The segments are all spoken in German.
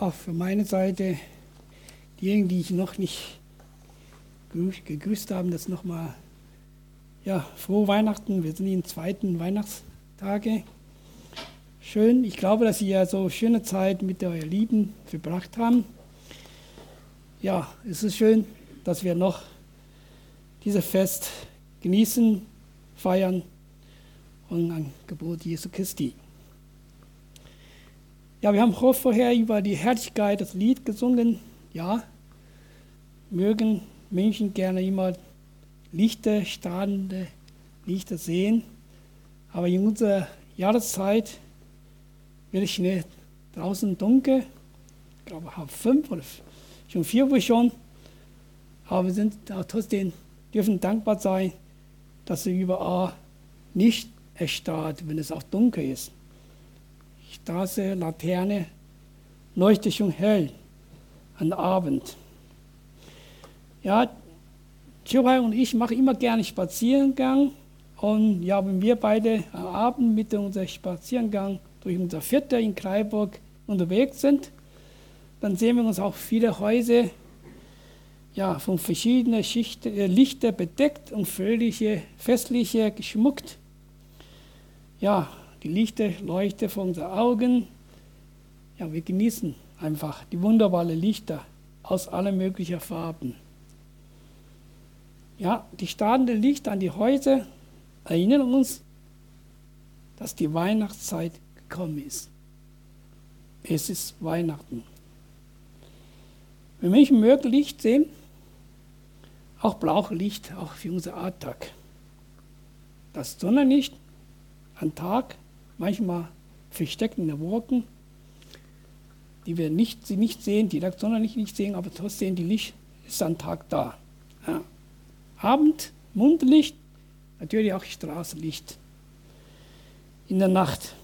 auch für meine Seite, diejenigen, die ich noch nicht gegrüßt haben, das nochmal, ja, frohe Weihnachten. Wir sind in zweiten Weihnachtstage. Schön, ich glaube, dass Sie ja so schöne Zeit mit euren Lieben verbracht haben. Ja, es ist schön, dass wir noch dieses Fest genießen, feiern und an Geburt Jesu Christi. Ja, wir haben vorher über die Herrlichkeit das Lied gesungen. Ja, mögen Menschen gerne immer Lichter, strahlende Lichter sehen. Aber in unserer Jahreszeit wird es schnell draußen dunkel. Ich glaube, halb fünf oder schon vier Uhr schon. Aber wir sind trotzdem, dürfen dankbar sein, dass es überall nicht erstarrt, wenn es auch dunkel ist. Straße, Laterne leuchtet schon hell am Abend. Ja, Chirai und ich machen immer gerne Spaziergang. Und ja, wenn wir beide am Abend mit unserem Spaziergang durch unser Viertel in Freiburg unterwegs sind, dann sehen wir uns auch viele Häuser ja, von verschiedenen Schichten, äh, Lichter bedeckt und völlig festlich geschmückt. Ja, die Lichter leuchten vor unseren Augen. Ja, wir genießen einfach die wunderbaren Lichter aus allen möglichen Farben. Ja, die starrenden Lichter an die Häuser erinnern uns, dass die Weihnachtszeit gekommen ist. Es ist Weihnachten. Wenn Menschen mögen Licht sehen, auch blaues Licht, auch für unser Alltag. Das Sonnenlicht am Tag manchmal den Wolken, die wir nicht, sie nicht sehen, direkt Sonnenlicht nicht sehen, aber trotzdem die Licht ist am Tag da. Ja. Abend, Mondlicht, natürlich auch Straßenlicht. In der Nacht.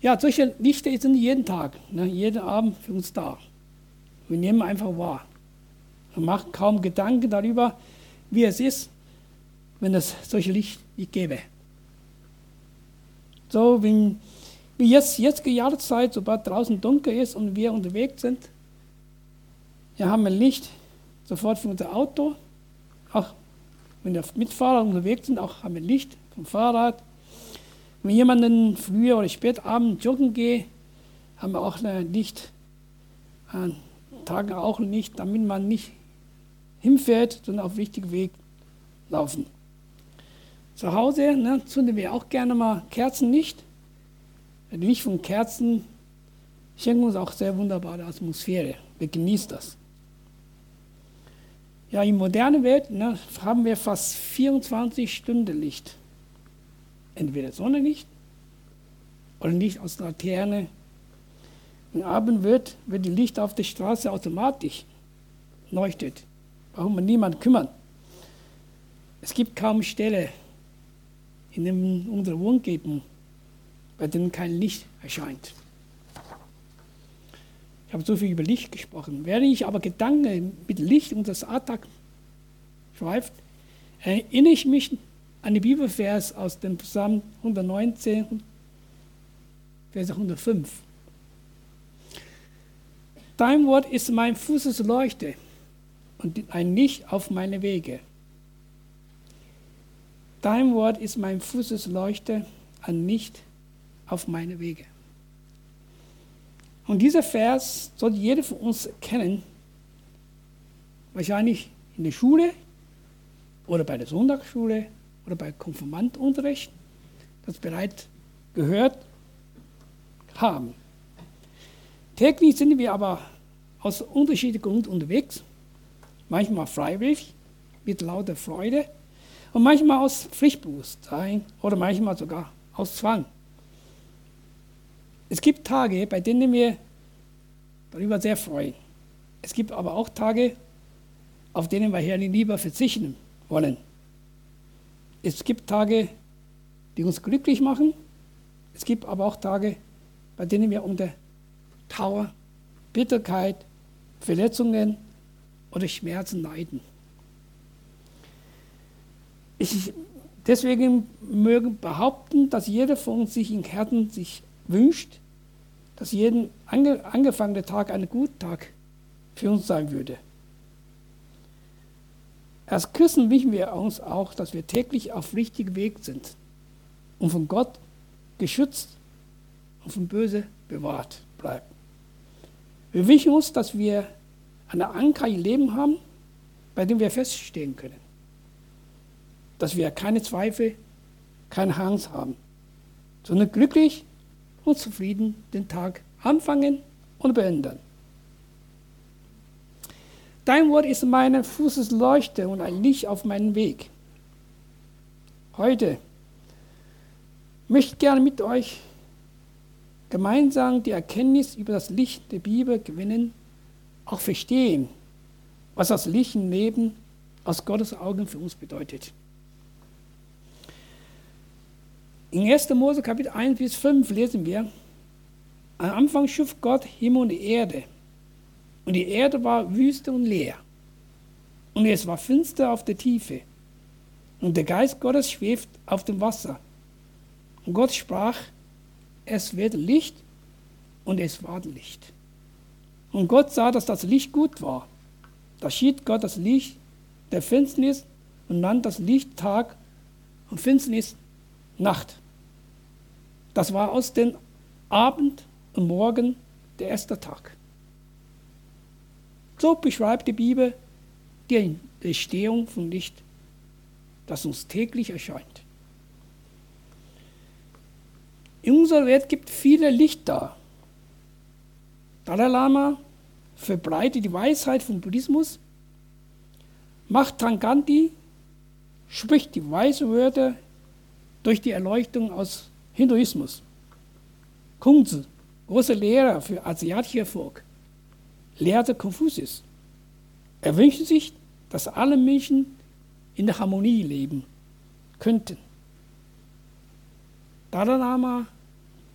Ja, solche Lichter sind jeden Tag, ne, jeden Abend für uns da. Wir nehmen einfach wahr. Wir machen kaum Gedanken darüber, wie es ist, wenn es solche Licht nicht gäbe. So, wenn, wie jetzt, jetzt Jahreszeit, sobald draußen dunkel ist und wir unterwegs sind, wir haben ein Licht sofort für unser Auto, auch wenn wir Mitfahrer unterwegs sind, auch haben wir Licht vom Fahrrad. Wenn jemanden früher oder spät abends joggen geht, haben wir auch Licht, an Tagen auch Licht, damit man nicht hinfährt, sondern auf richtigen Weg laufen. Zu Hause ne, zünden wir auch gerne mal Kerzen nicht. Die Licht von Kerzen schenken uns auch sehr wunderbare Atmosphäre. Wir genießen das. Ja, in moderner Welt ne, haben wir fast 24 Stunden Licht. Entweder Sonnenlicht oder Licht aus der Laterne. Wenn Abend wird, wird die Licht auf der Straße automatisch leuchtet. Braucht man niemand kümmern. Es gibt kaum Stelle in unserer Wohngebung, bei denen kein Licht erscheint. Ich habe so viel über Licht gesprochen. Während ich aber Gedanken mit Licht und das Alltag schweift, erinnere ich mich an die Bibelvers aus dem Psalm 119, Vers 105. Dein Wort ist mein Fußes Leuchte und ein Licht auf meine Wege. Dein Wort ist mein Fußes Leuchte, ein Licht auf meine Wege. Und dieser Vers sollte jeder von uns kennen, wahrscheinlich in der Schule oder bei der Sonntagsschule oder bei Konfirmandunterricht, das bereits gehört haben. Täglich sind wir aber aus unterschiedlichen Gründen unterwegs, manchmal freiwillig, mit lauter Freude und manchmal aus Pflichtbewusstsein oder manchmal sogar aus Zwang. Es gibt Tage, bei denen wir darüber sehr freuen. Es gibt aber auch Tage, auf denen wir lieber verzichten wollen. Es gibt Tage, die uns glücklich machen. Es gibt aber auch Tage, bei denen wir unter Trauer, Bitterkeit, Verletzungen oder Schmerzen leiden. Ich, deswegen mögen behaupten, dass jeder von uns sich in Herzen sich wünscht, dass jeden ange angefangene Tag ein guter Tag für uns sein würde. Als Christen wünschen wir uns auch, dass wir täglich auf richtigem Weg sind und von Gott geschützt und vom Böse bewahrt bleiben. Wir wünschen uns, dass wir eine Anker im Leben haben, bei dem wir feststehen können. Dass wir keine Zweifel, keine Angst haben, sondern glücklich und zufrieden den Tag anfangen und beenden. Dein Wort ist meine Fußesleuchte und ein Licht auf meinem Weg. Heute möchte ich gerne mit euch gemeinsam die Erkenntnis über das Licht der Bibel gewinnen, auch verstehen, was das Licht im Leben aus Gottes Augen für uns bedeutet. In 1. Mose Kapitel 1 bis 5 lesen wir, am Anfang schuf Gott Himmel und Erde. Und die Erde war wüste und leer. Und es war finster auf der Tiefe. Und der Geist Gottes schwebt auf dem Wasser. Und Gott sprach, es wird Licht und es war Licht. Und Gott sah, dass das Licht gut war. Da schied Gott das Licht der Finsternis und nannte das Licht Tag und Finsternis Nacht. Das war aus dem Abend und Morgen der erste Tag. So beschreibt die Bibel die Entstehung von Licht, das uns täglich erscheint. In unserer Welt gibt es viele Lichter. Dalai Lama verbreitet die Weisheit vom Buddhismus. Mahatma Gandhi spricht die weisen Wörter durch die Erleuchtung aus Hinduismus. Kunzi, großer Lehrer für asiatische Volk, lehrte Konfuzius. Er wünschte sich, dass alle Menschen in der Harmonie leben könnten. Dalai Lama,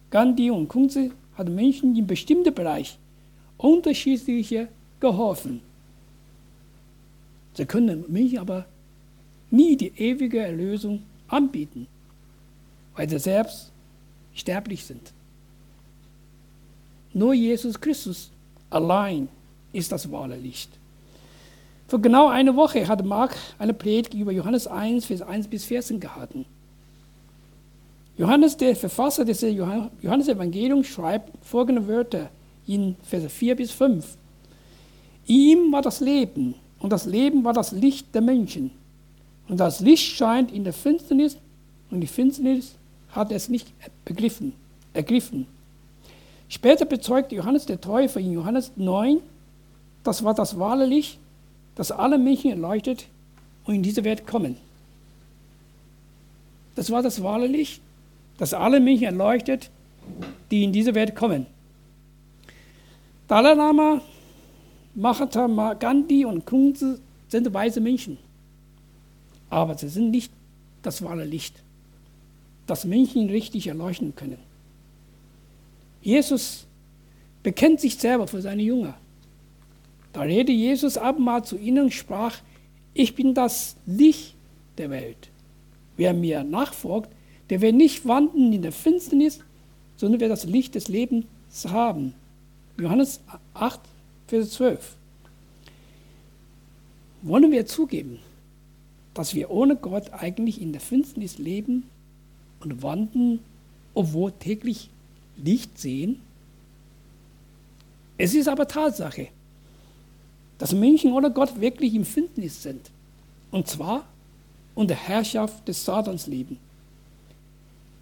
Gandhi und Kunze haben Menschen in bestimmten Bereichen unterschiedliche geholfen. Sie können Menschen aber nie die ewige Erlösung anbieten, weil sie selbst sterblich sind. Nur Jesus Christus allein ist das wahre Licht. Vor genau einer Woche hat Mark eine Predigt über Johannes 1, Vers 1 bis 14 gehalten. Johannes, der Verfasser des Johannesevangeliums, schreibt folgende Wörter in Vers 4 bis 5. Ihm war das Leben und das Leben war das Licht der Menschen. Und das Licht scheint in der Finsternis und die Finsternis hat es nicht begriffen, ergriffen. Später bezeugt Johannes der Täufer in Johannes 9, das war das wahre Licht, das alle Menschen erleuchtet und in diese Welt kommen. Das war das wahre Licht, das alle Menschen erleuchtet, die in diese Welt kommen. Dalai Lama, Mahatma Gandhi und Kunze sind weise Menschen. Aber sie sind nicht das wahre Licht, das Menschen richtig erleuchten können. Jesus bekennt sich selber für seine Jünger. Da redete Jesus abermal zu ihnen und sprach, ich bin das Licht der Welt. Wer mir nachfolgt, der wird nicht wandeln in der Finsternis, sondern wird das Licht des Lebens haben. Johannes 8, Vers 12. Wollen wir zugeben, dass wir ohne Gott eigentlich in der Finsternis leben und wandeln, obwohl täglich Licht sehen? Es ist aber Tatsache, dass Menschen ohne Gott wirklich im Finsternis sind. Und zwar unter Herrschaft des Satans leben.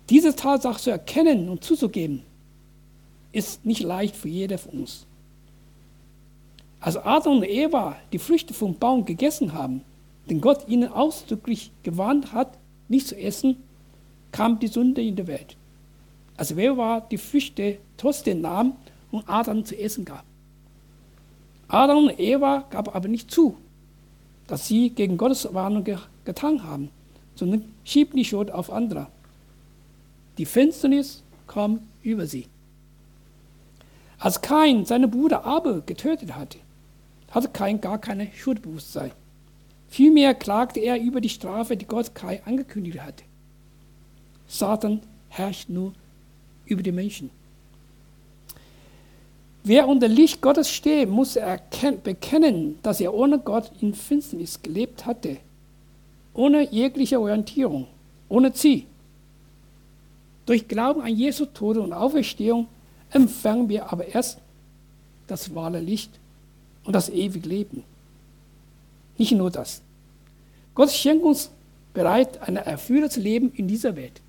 Diese Tatsache zu erkennen und zuzugeben, ist nicht leicht für jeder von uns. Als Adam und Eva die Früchte vom Baum gegessen haben, den Gott ihnen ausdrücklich gewarnt hat, nicht zu essen, kam die Sünde in die Welt. Als Eva die Früchte trotzdem nahm und Adam zu essen gab. Adam und Eva gaben aber nicht zu, dass sie gegen Gottes Warnung getan haben, sondern schiebten die Schuld auf andere. Die Finsternis kam über sie. Als Kain seine Bruder Abel getötet hatte, hatte Kain gar keine Schuldbewusstsein. Vielmehr klagte er über die Strafe, die Gott Kain angekündigt hatte. Satan herrscht nur über die Menschen. Wer unter Licht Gottes steht, muss bekennen, dass er ohne Gott in Finsternis gelebt hatte, ohne jegliche Orientierung, ohne Ziel. Durch Glauben an Jesu Tod und Auferstehung empfangen wir aber erst das wahre Licht und das ewige Leben. Nicht nur das. Gott schenkt uns bereits ein erfülltes Leben in dieser Welt.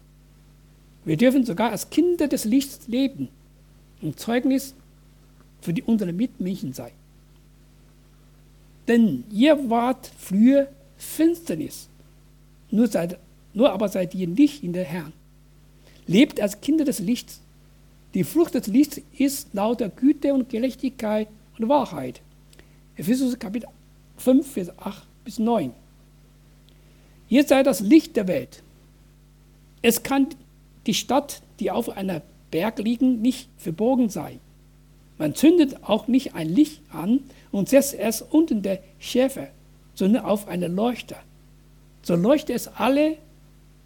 Wir dürfen sogar als Kinder des Lichts leben und Zeugnis für die unsere Mitmenschen sein. Denn ihr wart früher Finsternis, nur, seid, nur aber seid ihr nicht in der Herrn. Lebt als Kinder des Lichts. Die Frucht des Lichts ist lauter Güte und Gerechtigkeit und Wahrheit. Ephesus Kapitel 5, Vers 8 bis 9. Ihr seid das Licht der Welt. Es kann die Stadt, die auf einer Berg liegt, nicht verborgen sein. Man zündet auch nicht ein Licht an und setzt es unter der Schäfer, sondern auf eine Leuchter. So leuchtet es alle,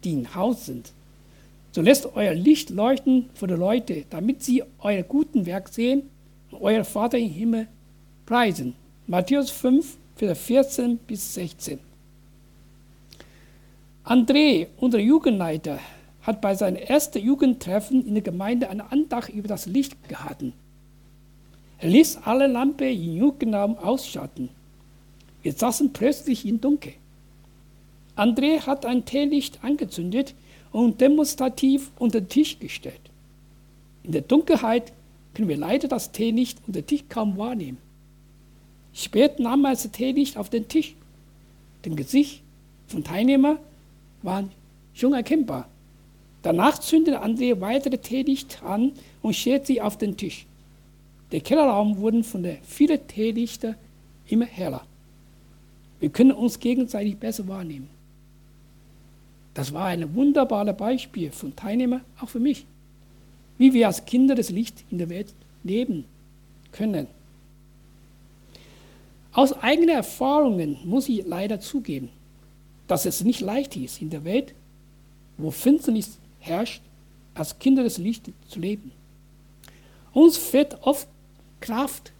die im Haus sind. So lässt euer Licht leuchten vor den Leuten, damit sie euer guten Werk sehen und euer Vater im Himmel preisen. Matthäus 5, Vers 14 bis 16. André, unser Jugendleiter, hat bei seinem ersten Jugendtreffen in der Gemeinde eine Andacht über das Licht gehalten. Er ließ alle Lampen in Jugendraum ausschatten. Wir saßen plötzlich im Dunkel. André hat ein Teelicht angezündet und demonstrativ unter den Tisch gestellt. In der Dunkelheit können wir leider das Teelicht unter den Tisch kaum wahrnehmen. Später nahm er das Teelicht auf den Tisch. Das Gesicht von Teilnehmern war schon erkennbar. Danach zündete André weitere Teelicht an und stellte sie auf den Tisch. Der Kellerraum wurde von den vielen Teelichter immer heller. Wir können uns gegenseitig besser wahrnehmen. Das war ein wunderbares Beispiel von Teilnehmern, auch für mich, wie wir als Kinder des Lichts in der Welt leben können. Aus eigenen Erfahrungen muss ich leider zugeben, dass es nicht leicht ist, in der Welt, wo Finsternis herrscht, als Kinder des Lichts zu leben. Uns fehlt oft Kraft,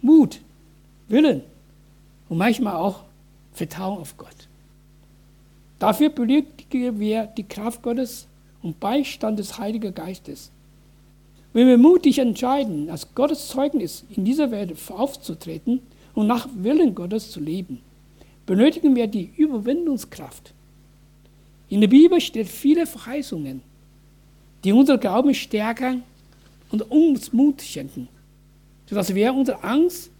Mut, Willen und manchmal auch Vertrauen auf Gott. Dafür benötigen wir die Kraft Gottes und Beistand des Heiligen Geistes. Wenn wir mutig entscheiden, als Gottes Zeugnis in dieser Welt aufzutreten und nach Willen Gottes zu leben, benötigen wir die Überwindungskraft. In der Bibel steht viele Verheißungen, die unser Glauben stärken und uns Mut schenken sodass wir unsere Angst,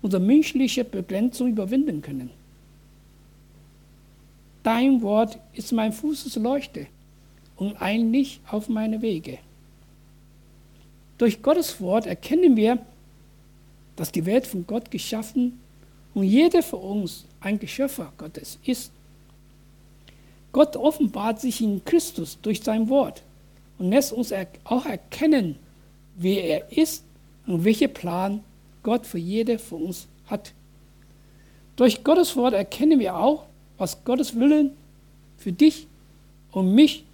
unsere menschliche Begrenzung überwinden können. Dein Wort ist mein Fußesleuchte und ein Licht auf meine Wege. Durch Gottes Wort erkennen wir, dass die Welt von Gott geschaffen und jeder von uns ein Geschöpfer Gottes ist. Gott offenbart sich in Christus durch sein Wort und lässt uns auch erkennen, wer er ist und welchen Plan Gott für jede von uns hat. Durch Gottes Wort erkennen wir auch, was Gottes Willen für dich und mich,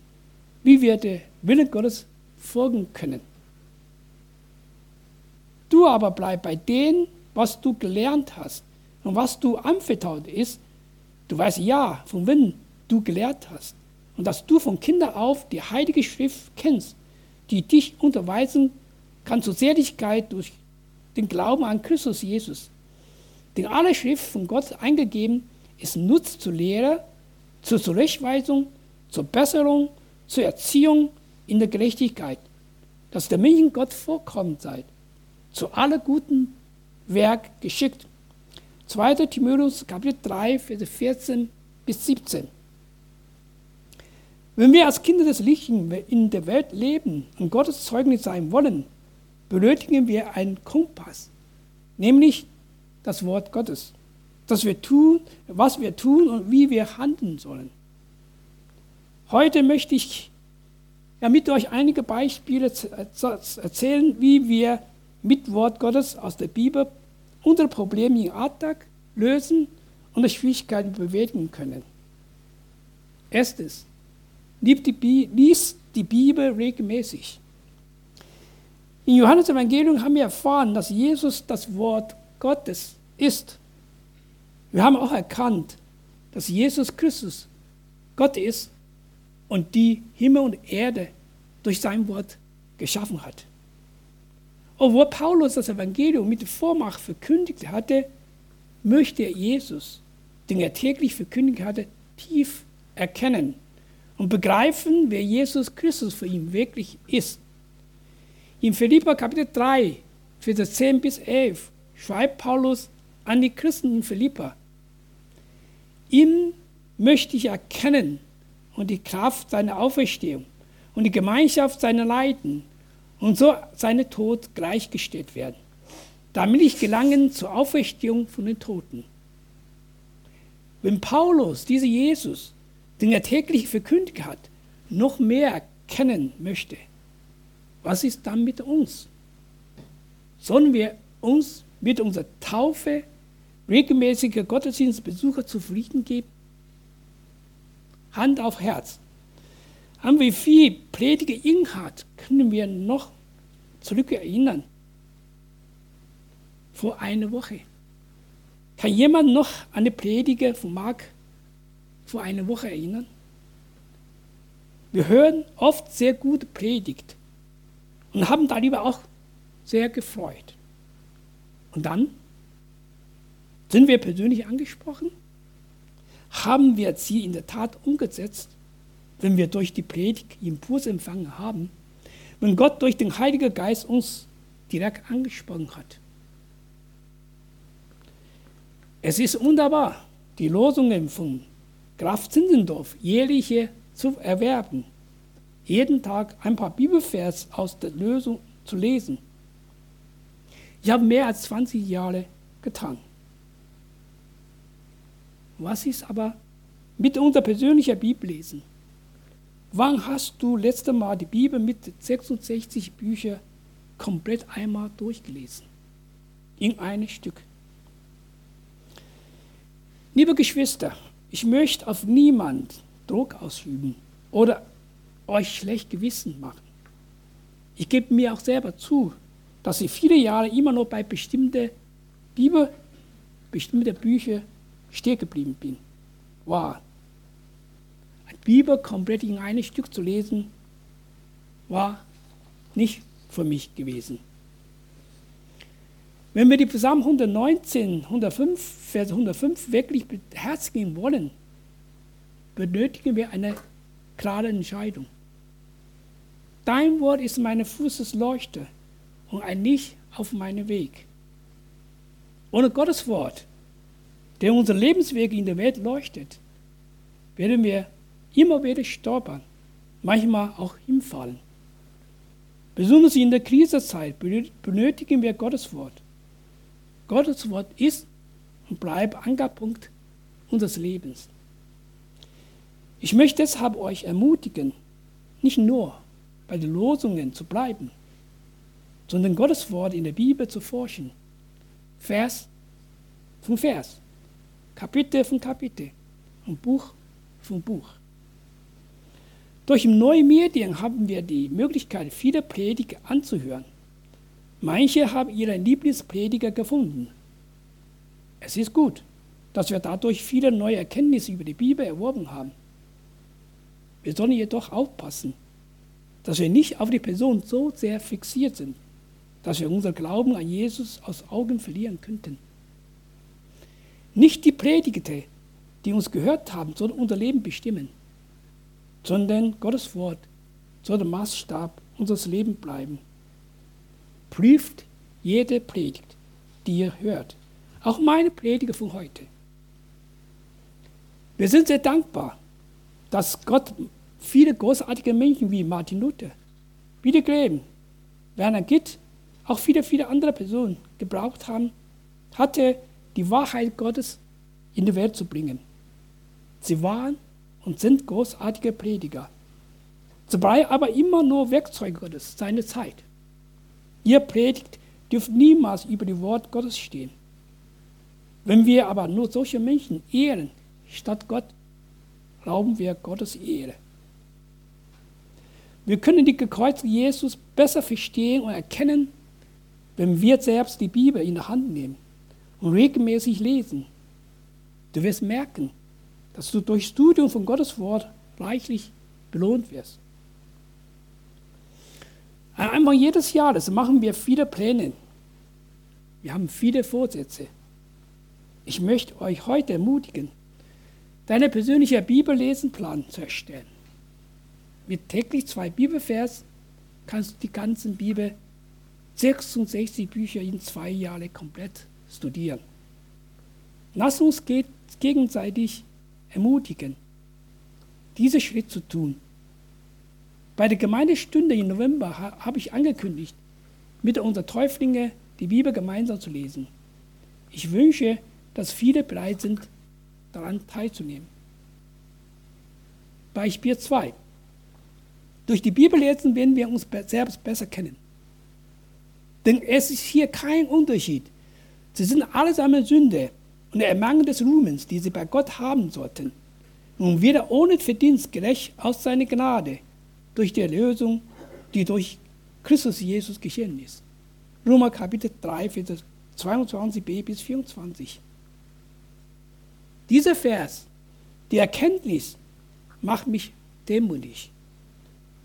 wie wir der Willen Gottes folgen können. Du aber bleib bei dem, was du gelernt hast und was du anvertraut ist. Du weißt ja, von wem du gelehrt hast und dass du von Kinder auf die Heilige Schrift kennst, die dich unterweisen kann zur Seligkeit durch den Glauben an Christus Jesus. Denn alle Schrift von Gott eingegeben ist Nutz zur Lehre, zur Zurechtweisung, zur Besserung, zur Erziehung in der Gerechtigkeit, dass der Menschen Gott vorkommen seid, zu aller guten Werk geschickt. 2. Timotheus Kapitel 3, Vers 14 bis 17. Wenn wir als Kinder des Lichts in der Welt leben und Gottes Zeugnis sein wollen, benötigen wir einen Kompass, nämlich das Wort Gottes, dass wir tun, was wir tun und wie wir handeln sollen. Heute möchte ich ja, mit euch einige Beispiele erzählen, wie wir mit Wort Gottes aus der Bibel unsere Probleme im Alltag lösen und Schwierigkeiten bewältigen können. Erstens, lies die Bibel regelmäßig. Im Johannes-Evangelium haben wir erfahren, dass Jesus das Wort Gottes ist. Wir haben auch erkannt, dass Jesus Christus Gott ist und die Himmel und Erde durch sein Wort geschaffen hat. Obwohl Paulus das Evangelium mit Vormacht verkündigt hatte, möchte er Jesus, den er täglich verkündigt hatte, tief erkennen und begreifen, wer Jesus Christus für ihn wirklich ist. In Philippa Kapitel 3, Vers 10 bis 11 schreibt Paulus an die Christen in Philippa, ihn möchte ich erkennen und die Kraft seiner Auferstehung und die Gemeinschaft seiner Leiden und so seine Tod gleichgestellt werden, damit ich gelangen zur Auferstehung von den Toten. Wenn Paulus diese Jesus, den er täglich verkündigt hat, noch mehr kennen möchte, was ist dann mit uns? Sollen wir uns mit unserer Taufe regelmäßige Gottesdienstbesucher zufrieden geben? Hand auf Herz. An wie viel Prediger-Inhalt können wir noch zurückerinnern? Vor einer Woche. Kann jemand noch die Prediger von Mark vor einer Woche erinnern? Wir hören oft sehr gute Predigt und haben darüber auch sehr gefreut. Und dann sind wir persönlich angesprochen? Haben wir sie in der Tat umgesetzt, wenn wir durch die Predigt Impuls empfangen haben, wenn Gott durch den Heiligen Geist uns direkt angesprochen hat? Es ist wunderbar, die Losungen von Graf Zinzendorf jährliche zu erwerben, jeden Tag ein paar Bibelvers aus der Lösung zu lesen. Ich habe mehr als 20 Jahre getan. Was ist aber mit unser persönlicher Bibellesen? Wann hast du letzte Mal die Bibel mit 66 Büchern komplett einmal durchgelesen? In einem Stück. Liebe Geschwister, ich möchte auf niemand Druck ausüben oder euch schlecht Gewissen machen. Ich gebe mir auch selber zu, dass ich viele Jahre immer noch bei bestimmten Bibel, bestimmten Büchern stehen geblieben bin. Wow. Ein Bibel komplett in einem Stück zu lesen, war nicht für mich gewesen. Wenn wir die Psalm 119, 105, Vers 105 wirklich beherzigen wollen, benötigen wir eine klare Entscheidung. Dein Wort ist meine Fußesleuchte und ein Licht auf meinem Weg. Ohne Gottes Wort, der unsere Lebenswege in der Welt leuchtet, werden wir immer wieder stolpern, manchmal auch hinfallen. Besonders in der Krisenzeit benötigen wir Gottes Wort. Gottes Wort ist und bleibt Ankerpunkt unseres Lebens. Ich möchte deshalb euch ermutigen, nicht nur bei den Losungen zu bleiben, sondern Gottes Wort in der Bibel zu forschen. Vers von Vers, Kapitel von Kapitel und Buch von Buch. Durch neue Medien haben wir die Möglichkeit, viele Prediger anzuhören. Manche haben ihren Lieblingsprediger gefunden. Es ist gut, dass wir dadurch viele neue Erkenntnisse über die Bibel erworben haben. Wir sollen jedoch aufpassen, dass wir nicht auf die Person so sehr fixiert sind, dass wir unser Glauben an Jesus aus Augen verlieren könnten. Nicht die Predigte, die uns gehört haben, sollen unser Leben bestimmen, sondern Gottes Wort soll der Maßstab unseres Lebens bleiben. Prüft jede Predigt, die ihr hört, auch meine Prediger von heute. Wir sind sehr dankbar, dass Gott viele großartige Menschen wie Martin Luther, Billy Graham, Werner Gitt, auch viele, viele andere Personen gebraucht haben, hatte die Wahrheit Gottes in die Welt zu bringen. Sie waren und sind großartige Prediger. Sie bleiben aber immer nur Werkzeuge Gottes, seine Zeit. Ihr Predigt dürft niemals über die Wort Gottes stehen. Wenn wir aber nur solche Menschen ehren statt Gott, rauben wir Gottes Ehre. Wir können die gekreuzigte Jesus besser verstehen und erkennen, wenn wir selbst die Bibel in der Hand nehmen und regelmäßig lesen. Du wirst merken, dass du durch Studium von Gottes Wort reichlich belohnt wirst. Anfang jedes Jahres machen wir viele Pläne. Wir haben viele Vorsätze. Ich möchte euch heute ermutigen, deinen persönlichen Bibellesenplan zu erstellen. Mit täglich zwei Bibelvers kannst du die ganzen Bibel, 66 Bücher in zwei Jahren komplett studieren. Lass uns gegenseitig ermutigen, diesen Schritt zu tun. Bei der Gemeindestunde im November habe ich angekündigt, mit unseren Täuflingen die Bibel gemeinsam zu lesen. Ich wünsche, dass viele bereit sind, daran teilzunehmen. Beispiel 2. Durch die Bibellesen werden wir uns selbst besser kennen. Denn es ist hier kein Unterschied. Sie sind allesamt Sünde und der Mangel des Ruhmens, die sie bei Gott haben sollten. Und wieder ohne Verdienst gerecht aus seiner Gnade durch die Erlösung, die durch Christus Jesus geschehen ist. Römer Kapitel 3, Vers 22b bis 24. Dieser Vers, die Erkenntnis, macht mich dämlich.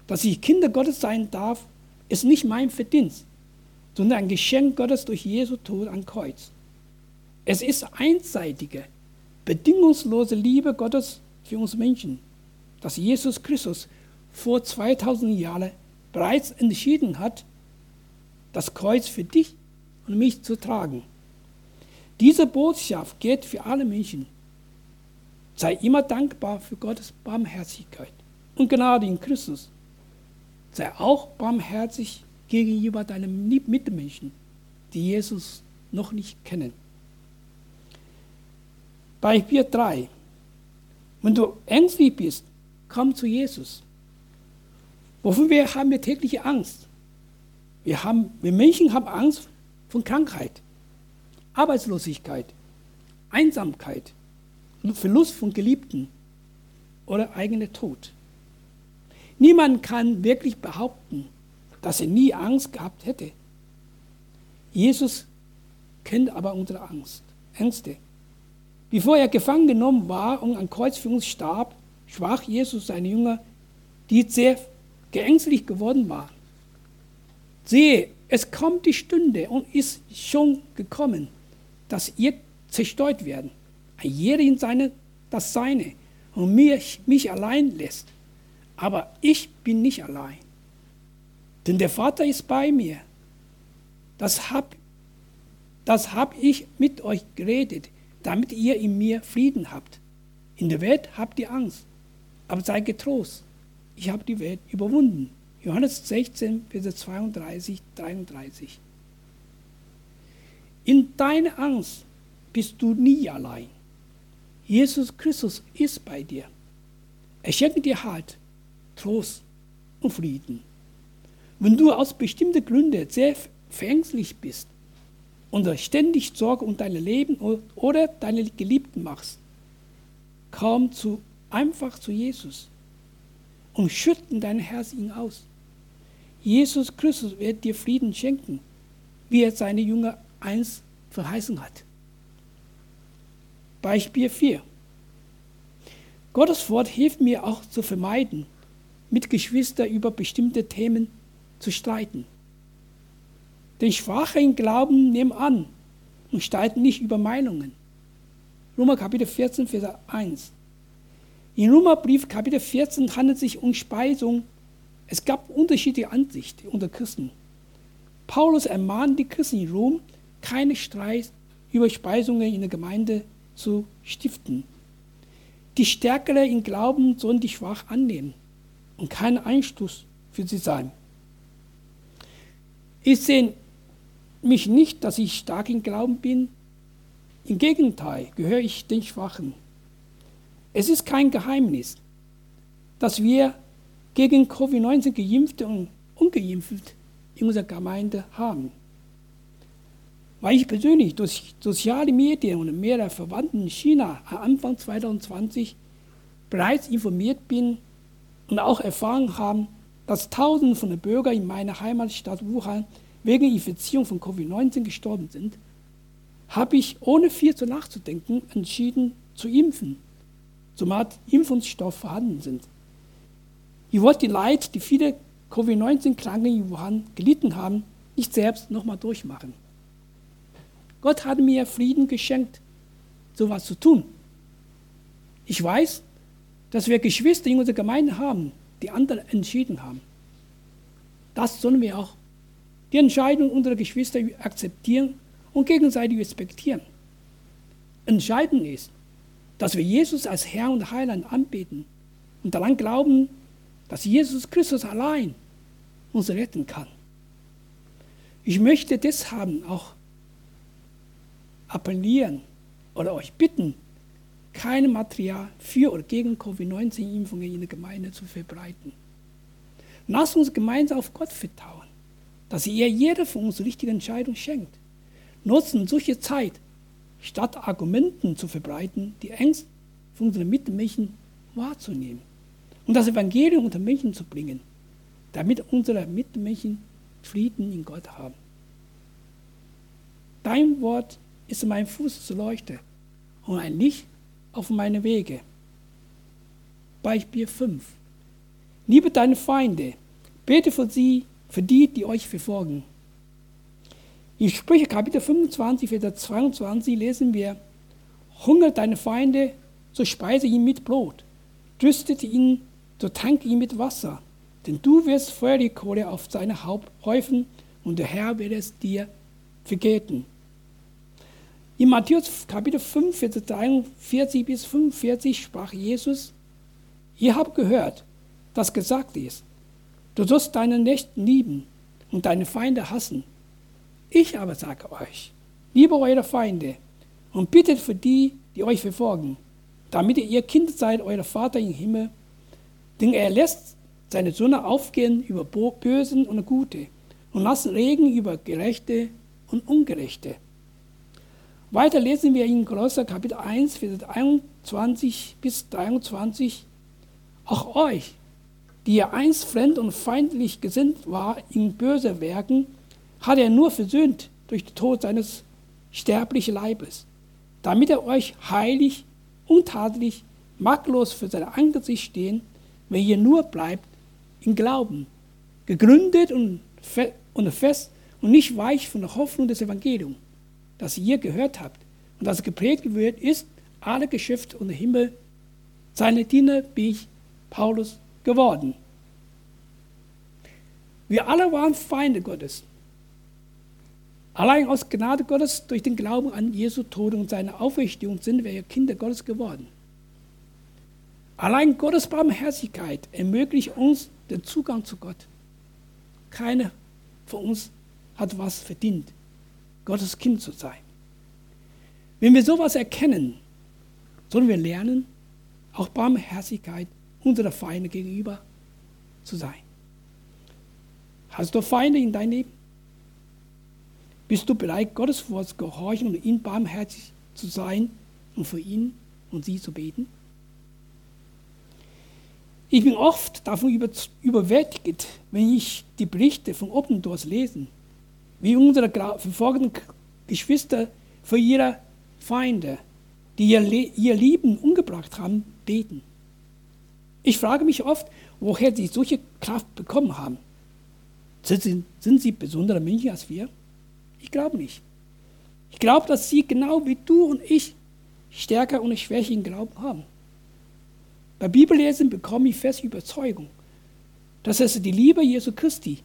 Dass ich Kinder Gottes sein darf, ist nicht mein Verdienst, sondern ein Geschenk Gottes durch Jesu Tod am Kreuz. Es ist einseitige, bedingungslose Liebe Gottes für uns Menschen, dass Jesus Christus vor 2000 Jahren bereits entschieden hat, das Kreuz für dich und mich zu tragen. Diese Botschaft geht für alle Menschen. Sei immer dankbar für Gottes Barmherzigkeit und Gnade in Christus. Sei auch barmherzig gegenüber deinen Mitmenschen, die Jesus noch nicht kennen. Beispiel 3. Wenn du ängstlich bist, komm zu Jesus. Wofür wir haben wir tägliche Angst? Wir, haben, wir Menschen haben Angst vor Krankheit, Arbeitslosigkeit, Einsamkeit, Verlust von Geliebten oder eigener Tod. Niemand kann wirklich behaupten, dass er nie Angst gehabt hätte. Jesus kennt aber unsere Angst, Ängste. Bevor er gefangen genommen war und an Kreuz für uns starb, sprach Jesus seine Jünger, die sehr geängstlich geworden waren. Sehe, es kommt die Stunde und ist schon gekommen, dass ihr zerstört werden jeder in seine, das Seine und mich, mich allein lässt. Aber ich bin nicht allein. Denn der Vater ist bei mir. Das habe das hab ich mit euch geredet, damit ihr in mir Frieden habt. In der Welt habt ihr Angst, aber seid getrost. Ich habe die Welt überwunden. Johannes 16, Vers 32, 33. In deiner Angst bist du nie allein. Jesus Christus ist bei dir. Er schenkt dir Halt, Trost und Frieden. Wenn du aus bestimmten Gründen sehr verängstlich bist und ständig Sorge um dein Leben oder deine Geliebten machst, komm zu, einfach zu Jesus und schütten dein Herz ihn aus. Jesus Christus wird dir Frieden schenken, wie er seine Jünger einst verheißen hat. Beispiel 4. Gottes Wort hilft mir auch zu vermeiden, mit Geschwistern über bestimmte Themen zu streiten. Denn Schwache im Glauben nehmen an und streiten nicht über Meinungen. Römer Kapitel 14, Vers 1. In Römerbrief Kapitel 14 handelt es sich um Speisung. Es gab unterschiedliche Ansichten unter Christen. Paulus ermahnt die Christen in Rom, keine Streit über Speisungen in der Gemeinde zu stiften. Die Stärkere im Glauben sollen die Schwach annehmen und kein Einstoß für sie sein. Ich sehe mich nicht, dass ich stark im Glauben bin. Im Gegenteil gehöre ich den Schwachen. Es ist kein Geheimnis, dass wir gegen Covid-19 geimpfte und ungeimpfte in unserer Gemeinde haben. Weil ich persönlich durch soziale Medien und mehrere Verwandten in China Anfang 2020 bereits informiert bin und auch erfahren habe, dass Tausende von Bürgern in meiner Heimatstadt Wuhan wegen Infizierung von Covid-19 gestorben sind, habe ich ohne viel zu nachzudenken entschieden zu impfen, zumal Impfungsstoffe vorhanden sind. Ich wollte die Leid, die viele Covid-19-Kranken in Wuhan gelitten haben, nicht selbst nochmal durchmachen. Gott hat mir Frieden geschenkt, sowas zu tun. Ich weiß, dass wir Geschwister in unserer Gemeinde haben, die andere entschieden haben. Das sollen wir auch. Die Entscheidung unserer Geschwister akzeptieren und gegenseitig respektieren. Entscheidend ist, dass wir Jesus als Herr und Heiland anbeten und daran glauben, dass Jesus Christus allein uns retten kann. Ich möchte deshalb auch appellieren oder euch bitten, kein Material für oder gegen Covid-19-Impfungen in der Gemeinde zu verbreiten. Lasst uns gemeinsam auf Gott vertrauen, dass er jeder von uns die richtige Entscheidung schenkt. Nutzen solche Zeit, statt Argumenten zu verbreiten, die Ängste von unseren Mitmenschen wahrzunehmen und das Evangelium unter Menschen zu bringen, damit unsere Mitmenschen Frieden in Gott haben. Dein Wort ist mein Fuß zur Leuchte und ein Licht auf meine Wege. Beispiel 5. Liebe deine Feinde, bete für sie, für die, die euch verfolgen. In Sprüche Kapitel 25, Vers 22 lesen wir, Hunger deine Feinde, so speise ihn mit Brot, dürstet ihn, so tanke ihn mit Wasser, denn du wirst Feuerkohle auf seine Haupt häufen und der Herr wird es dir vergelten. In Matthäus Kapitel 5, Vers 43 bis 45 sprach Jesus, ihr habt gehört, dass gesagt ist, du sollst deinen Nächsten lieben und deine Feinde hassen. Ich aber sage euch, liebe eure Feinde und bittet für die, die euch verfolgen, damit ihr Kind seid, euer Vater im Himmel, denn er lässt seine Sonne aufgehen über Bösen und Gute und lasst Regen über Gerechte und Ungerechte. Weiter lesen wir in Kolosser Kapitel 1, Vers 21 bis 23. Auch euch, die ihr einst fremd und feindlich gesinnt war in böse Werken, hat er nur versöhnt durch den Tod seines sterblichen Leibes, damit er euch heilig, untadelig, makellos für sein Angesicht stehen, wenn ihr nur bleibt im Glauben, gegründet und, fest und nicht weich von der Hoffnung des Evangeliums, das ihr gehört habt und das geprägt wird, ist alle Geschäfte und Himmel. Seine Diener bin ich, Paulus, geworden. Wir alle waren Feinde Gottes. Allein aus Gnade Gottes durch den Glauben an Jesu Tod und seine Auferstehung sind wir Kinder Gottes geworden. Allein Gottes Barmherzigkeit ermöglicht uns den Zugang zu Gott. Keiner von uns hat was verdient, Gottes Kind zu sein. Wenn wir sowas erkennen, sollen wir lernen, auch Barmherzigkeit unserer Feinde gegenüber zu sein. Hast du Feinde in deinem Leben? Bist du bereit, Gottes Wort zu gehorchen und ihm barmherzig zu sein und für ihn und sie zu beten? Ich bin oft davon über, überwältigt, wenn ich die Berichte von Open Doors lese, wie unsere verfolgten Geschwister für ihre Feinde, die ihr, ihr Lieben umgebracht haben, beten. Ich frage mich oft, woher sie solche Kraft bekommen haben. Sind sind sie besondere Menschen als wir? Ich glaube nicht. Ich glaube, dass sie genau wie du und ich stärker und Schwäche im Glauben haben. Bei Bibellesen bekomme ich fest Überzeugung, dass es die Liebe Jesu Christi,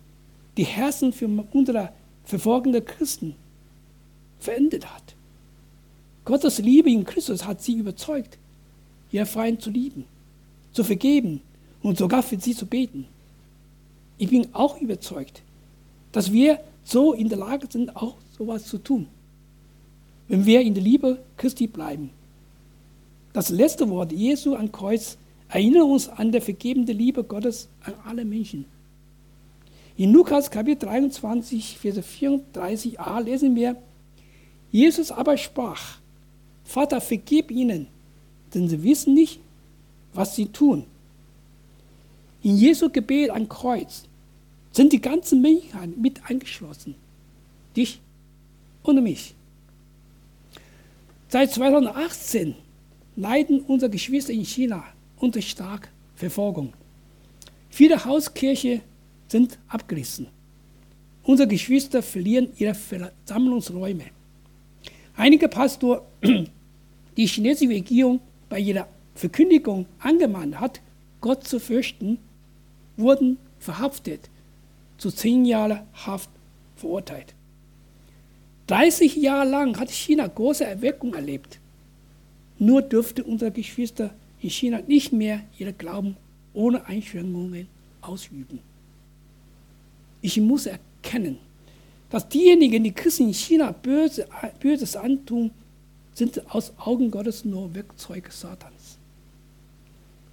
die Herzen für unsere verfolgenden Christen verändert hat. Gottes Liebe in Christus hat sie überzeugt, ihr Feind zu lieben, zu vergeben und sogar für sie zu beten. Ich bin auch überzeugt, dass wir so in der Lage sind, auch sowas zu tun, wenn wir in der Liebe Christi bleiben. Das letzte Wort Jesu am Kreuz erinnert uns an die vergebende Liebe Gottes an alle Menschen. In Lukas Kapitel 23, Vers 34a lesen wir, Jesus aber sprach, Vater, vergib ihnen, denn sie wissen nicht, was sie tun. In Jesu Gebet am Kreuz sind die ganze Menschheit mit eingeschlossen. Dich und mich. Seit 2018 leiden unsere Geschwister in China unter starker Verfolgung. Viele Hauskirchen sind abgerissen. Unsere Geschwister verlieren ihre Versammlungsräume. Einige Pastoren, die chinesische Regierung bei ihrer Verkündigung angemahnt hat, Gott zu fürchten, wurden verhaftet, zu zehn Jahren Haft verurteilt. 30 Jahre lang hat China große Erweckung erlebt. Nur dürfte unsere Geschwister in China nicht mehr ihren Glauben ohne Einschränkungen ausüben. Ich muss erkennen, dass diejenigen, die Christen in China Böse, Böses antun, sind aus Augen Gottes nur Werkzeuge Satans.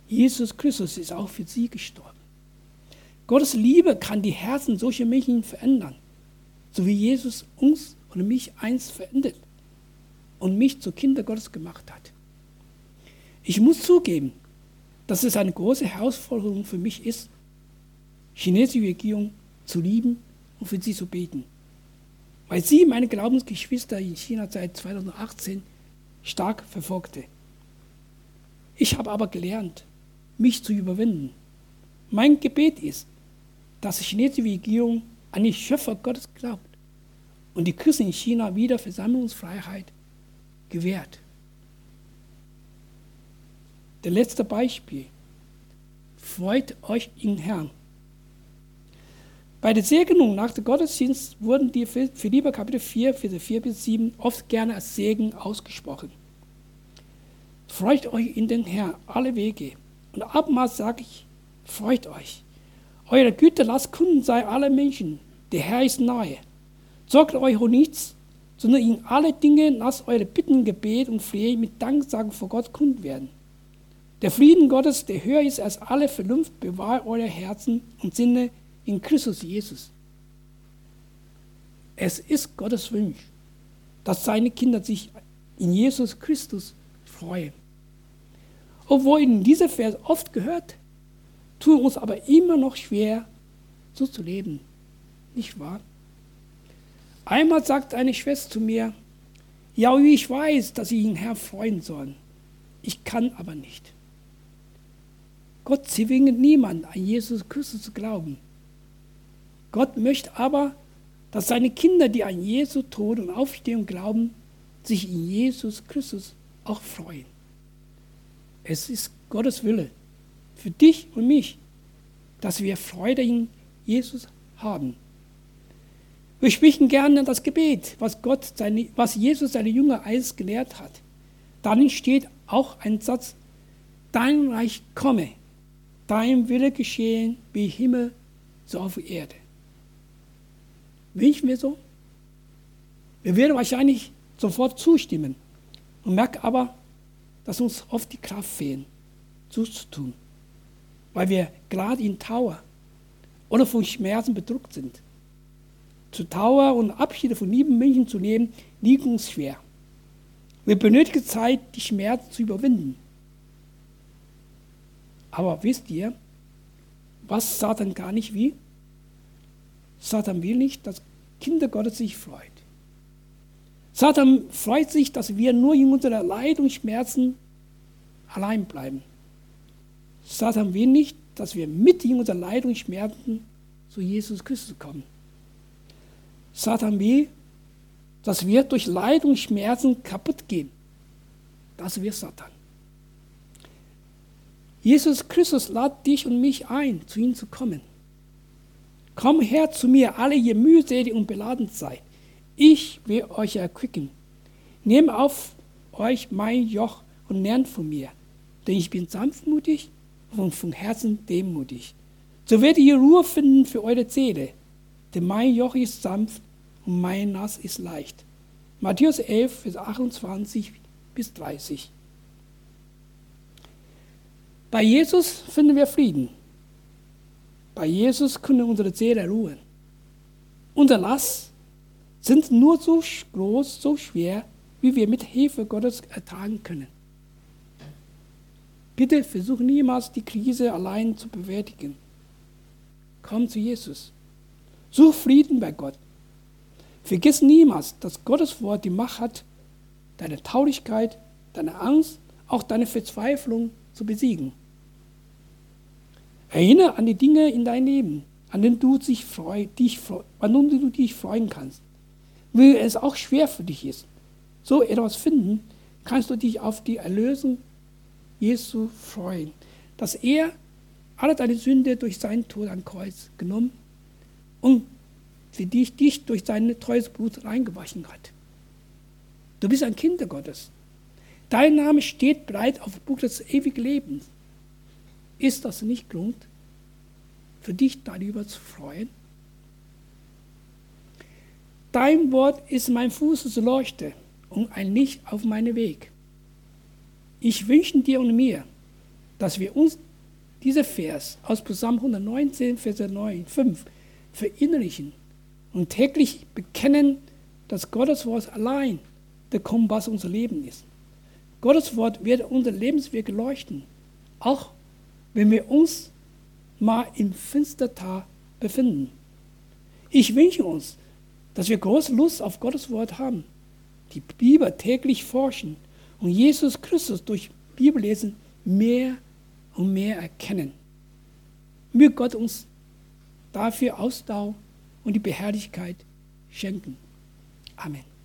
Jesus Christus ist auch für sie gestorben. Gottes Liebe kann die Herzen solcher Menschen verändern, so wie Jesus uns und mich einst verändert und mich zu Kinder Gottes gemacht hat. Ich muss zugeben, dass es eine große Herausforderung für mich ist, chinesische Regierung zu lieben und für sie zu beten, weil sie meine Glaubensgeschwister in China seit 2018 stark verfolgte. Ich habe aber gelernt, mich zu überwinden. Mein Gebet ist, dass die chinesische Regierung an den Schöpfer Gottes glaubt und die Christen in China wieder Versammlungsfreiheit gewährt. Der letzte Beispiel. Freut euch im Herrn. Bei der Segnung nach dem Gottesdienst wurden die Philipper Kapitel 4, Verse 4 bis 7 oft gerne als Segen ausgesprochen. Freut euch in den Herrn alle Wege. Und abmals sage ich, freut euch. Eure Güte lasst Kunden sei alle Menschen. Der Herr ist nahe. Sorgt euch um nichts, sondern in alle Dinge lasst eure Bitten, Gebet und Flehen mit Danksagen vor Gott kund werden. Der Frieden Gottes, der höher ist als alle Vernunft, bewahrt eure Herzen und Sinne in Christus Jesus. Es ist Gottes Wunsch, dass seine Kinder sich in Jesus Christus freuen. Obwohl in dieser Vers oft gehört, tun uns aber immer noch schwer, so zu leben. Nicht wahr? Einmal sagt eine Schwester zu mir, ja, ich weiß, dass ich ihn Herr freuen soll. Ich kann aber nicht. Gott zwingt niemand an Jesus Christus zu glauben. Gott möchte aber, dass seine Kinder, die an Jesu Tod und Aufstehung glauben, sich in Jesus Christus auch freuen. Es ist Gottes Wille für dich und mich, dass wir Freude in Jesus haben. Wir sprechen gerne das Gebet, was, Gott seine, was Jesus seine Jünger einst gelehrt hat. Darin steht auch ein Satz, dein Reich komme, dein Wille geschehen wie Himmel, so auf Erde. Wünschen wir so? Wir werden wahrscheinlich sofort zustimmen und merken aber, dass uns oft die Kraft fehlt, zuzutun, weil wir gerade in Trauer oder von Schmerzen bedrückt sind. Zu Trauer und Abschiede von lieben Menschen zu nehmen, liegt uns schwer. Wir benötigen Zeit, die Schmerzen zu überwinden. Aber wisst ihr, was Satan gar nicht will? Satan will nicht, dass Kinder Gottes sich freut. Satan freut sich, dass wir nur in unserer Leid und Schmerzen allein bleiben. Satan will nicht, dass wir mit in unserer Leid und Schmerzen zu Jesus Christus kommen. Satan will, dass wir durch Leid und Schmerzen kaputt gehen. Das will Satan. Jesus Christus lädt dich und mich ein, zu ihm zu kommen. Komm her zu mir, alle ihr mühselig und beladen seid. Ich will euch erquicken. Nehmt auf euch mein Joch und lernt von mir, denn ich bin sanftmutig und von Herzen demutig. So werdet ihr Ruhe finden für eure Seele, denn mein Joch ist sanft und mein Nass ist leicht. Matthäus 11, Vers 28 bis 30. Bei Jesus finden wir Frieden. Bei Jesus können unsere Seele ruhen. Unser Last sind nur so groß, so schwer, wie wir mit Hilfe Gottes ertragen können. Bitte versuch niemals die Krise allein zu bewältigen. Komm zu Jesus. Such Frieden bei Gott. Vergiss niemals, dass Gottes Wort die Macht hat, deine Traurigkeit, deine Angst, auch deine Verzweiflung zu besiegen. Erinnere an die Dinge in deinem Leben, an denen du dich, freu, dich, an denen du dich freuen kannst. Wenn es auch schwer für dich ist, so etwas finden, kannst du dich auf die Erlösung Jesu freuen, dass er alle deine Sünde durch seinen Tod am Kreuz genommen und für dich, dich durch sein treues Blut reingewaschen hat. Du bist ein Kind Gottes. Dein Name steht bereit auf dem Buch des ewigen Lebens. Ist das nicht Grund, für dich darüber zu freuen? Dein Wort ist mein Fußleuchte und ein Licht auf meinem Weg. Ich wünsche dir und mir, dass wir uns dieser Vers aus Psalm 119, Vers 9, 5 verinnerlichen und täglich bekennen, dass Gottes Wort allein der Kompass unser Leben ist. Gottes Wort wird unser Lebensweg leuchten, auch wenn wir uns mal im Finstertal befinden. Ich wünsche uns, dass wir große Lust auf Gottes Wort haben, die Bibel täglich forschen und Jesus Christus durch Bibellesen mehr und mehr erkennen. Möge Gott uns dafür Ausdauer und die Beherrlichkeit schenken. Amen.